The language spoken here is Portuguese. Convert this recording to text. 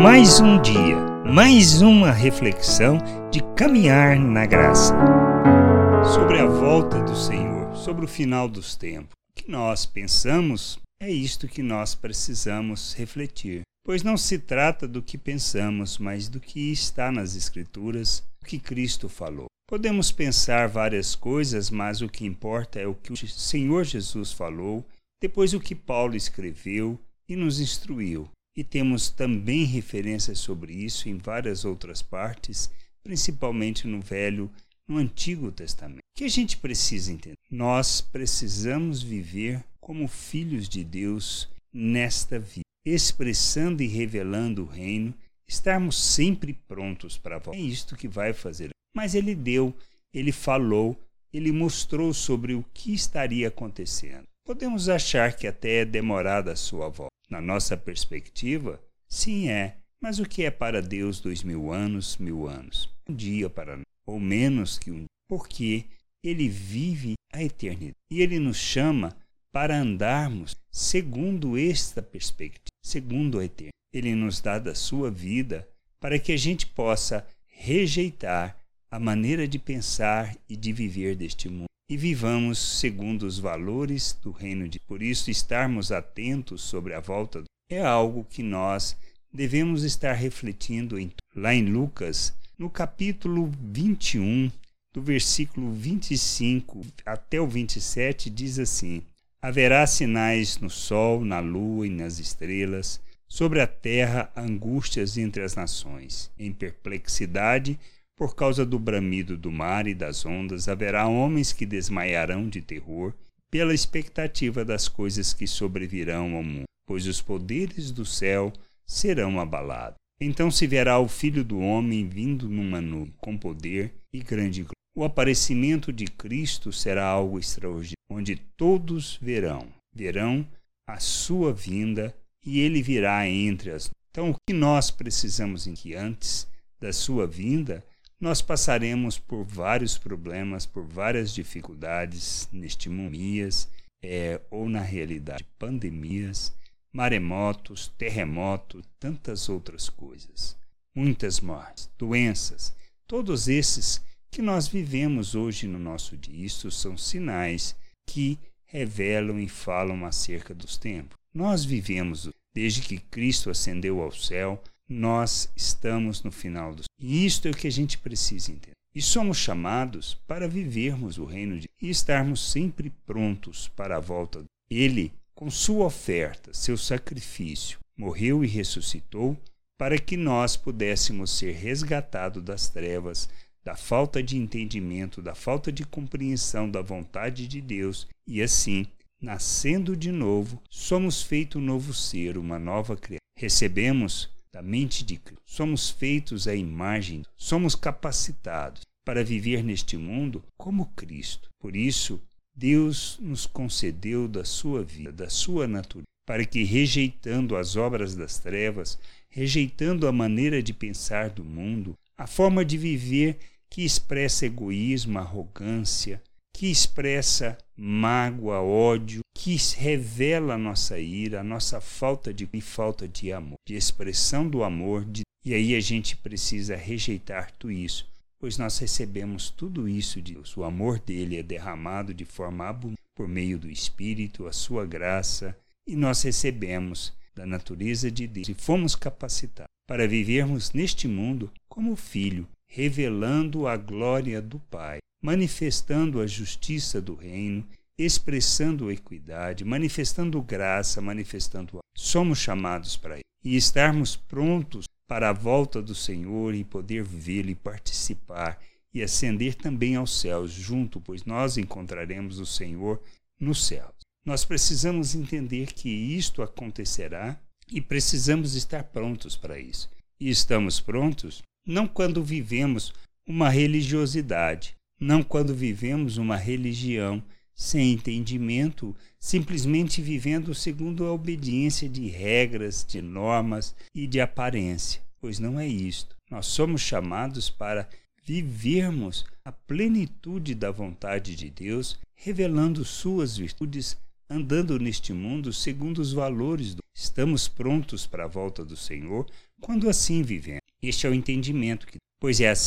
Mais um dia, mais uma reflexão de caminhar na graça. Sobre a volta do Senhor, sobre o final dos tempos. O que nós pensamos é isto que nós precisamos refletir. Pois não se trata do que pensamos, mas do que está nas Escrituras, o que Cristo falou. Podemos pensar várias coisas, mas o que importa é o que o Senhor Jesus falou, depois o que Paulo escreveu e nos instruiu. E temos também referências sobre isso em várias outras partes, principalmente no Velho, no Antigo Testamento. O que a gente precisa entender? Nós precisamos viver como filhos de Deus nesta vida, expressando e revelando o reino, estarmos sempre prontos para a volta. É isto que vai fazer mas ele deu, ele falou, ele mostrou sobre o que estaria acontecendo. Podemos achar que até é demorada a sua volta. Na nossa perspectiva, sim é. Mas o que é para Deus dois mil anos, mil anos? Um dia para nós, ou menos que um dia. Porque Ele vive a eternidade. E Ele nos chama para andarmos segundo esta perspectiva, segundo a eternidade. Ele nos dá da sua vida para que a gente possa rejeitar a maneira de pensar e de viver deste mundo e vivamos segundo os valores do reino de. Por isso, estarmos atentos sobre a volta é algo que nós devemos estar refletindo em, lá em Lucas, no capítulo 21, do versículo 25 até o 27, diz assim: Haverá sinais no sol, na lua e nas estrelas, sobre a terra angústias entre as nações, em perplexidade por causa do bramido do mar e das ondas, haverá homens que desmaiarão de terror pela expectativa das coisas que sobrevirão ao mundo, pois os poderes do céu serão abalados. Então se verá o Filho do Homem vindo numa nuvem com poder e grande glória. O aparecimento de Cristo será algo extraordinário, onde todos verão, verão a sua vinda e ele virá entre as. Então, o que nós precisamos em que antes da sua vinda nós passaremos por vários problemas, por várias dificuldades neste mundo, é, ou na realidade pandemias, maremotos, terremotos, tantas outras coisas. Muitas mortes, doenças, todos esses que nós vivemos hoje no nosso dia. Isso são sinais que revelam e falam acerca dos tempos. Nós vivemos desde que Cristo ascendeu ao céu, nós estamos no final dos. E isto é o que a gente precisa entender. E somos chamados para vivermos o reino de e estarmos sempre prontos para a volta. Ele, com sua oferta, seu sacrifício, morreu e ressuscitou para que nós pudéssemos ser resgatados das trevas, da falta de entendimento, da falta de compreensão da vontade de Deus e assim, nascendo de novo, somos feito um novo ser, uma nova criatura. Recebemos da mente de Cristo. Somos feitos à imagem, somos capacitados para viver neste mundo como Cristo. Por isso, Deus nos concedeu da sua vida, da sua natureza, para que, rejeitando as obras das trevas, rejeitando a maneira de pensar do mundo, a forma de viver que expressa egoísmo, arrogância, que expressa mágoa, ódio, que revela a nossa ira, a nossa falta de e falta de amor, de expressão do amor, de, e aí a gente precisa rejeitar tudo isso, pois nós recebemos tudo isso de Deus. O amor dele é derramado de forma abundante por meio do Espírito, a sua graça, e nós recebemos da natureza de Deus e fomos capacitados para vivermos neste mundo como filho, revelando a glória do Pai manifestando a justiça do reino, expressando equidade, manifestando graça, manifestando. Somos chamados para isso. E estarmos prontos para a volta do Senhor e poder vê-lo e participar e ascender também aos céus junto, pois nós encontraremos o Senhor nos céus. Nós precisamos entender que isto acontecerá e precisamos estar prontos para isso. E estamos prontos não quando vivemos uma religiosidade, não quando vivemos uma religião sem entendimento, simplesmente vivendo segundo a obediência de regras, de normas e de aparência, pois não é isto. Nós somos chamados para vivermos a plenitude da vontade de Deus, revelando suas virtudes andando neste mundo segundo os valores do. Estamos prontos para a volta do Senhor quando assim vivemos. Este é o entendimento que, pois é assim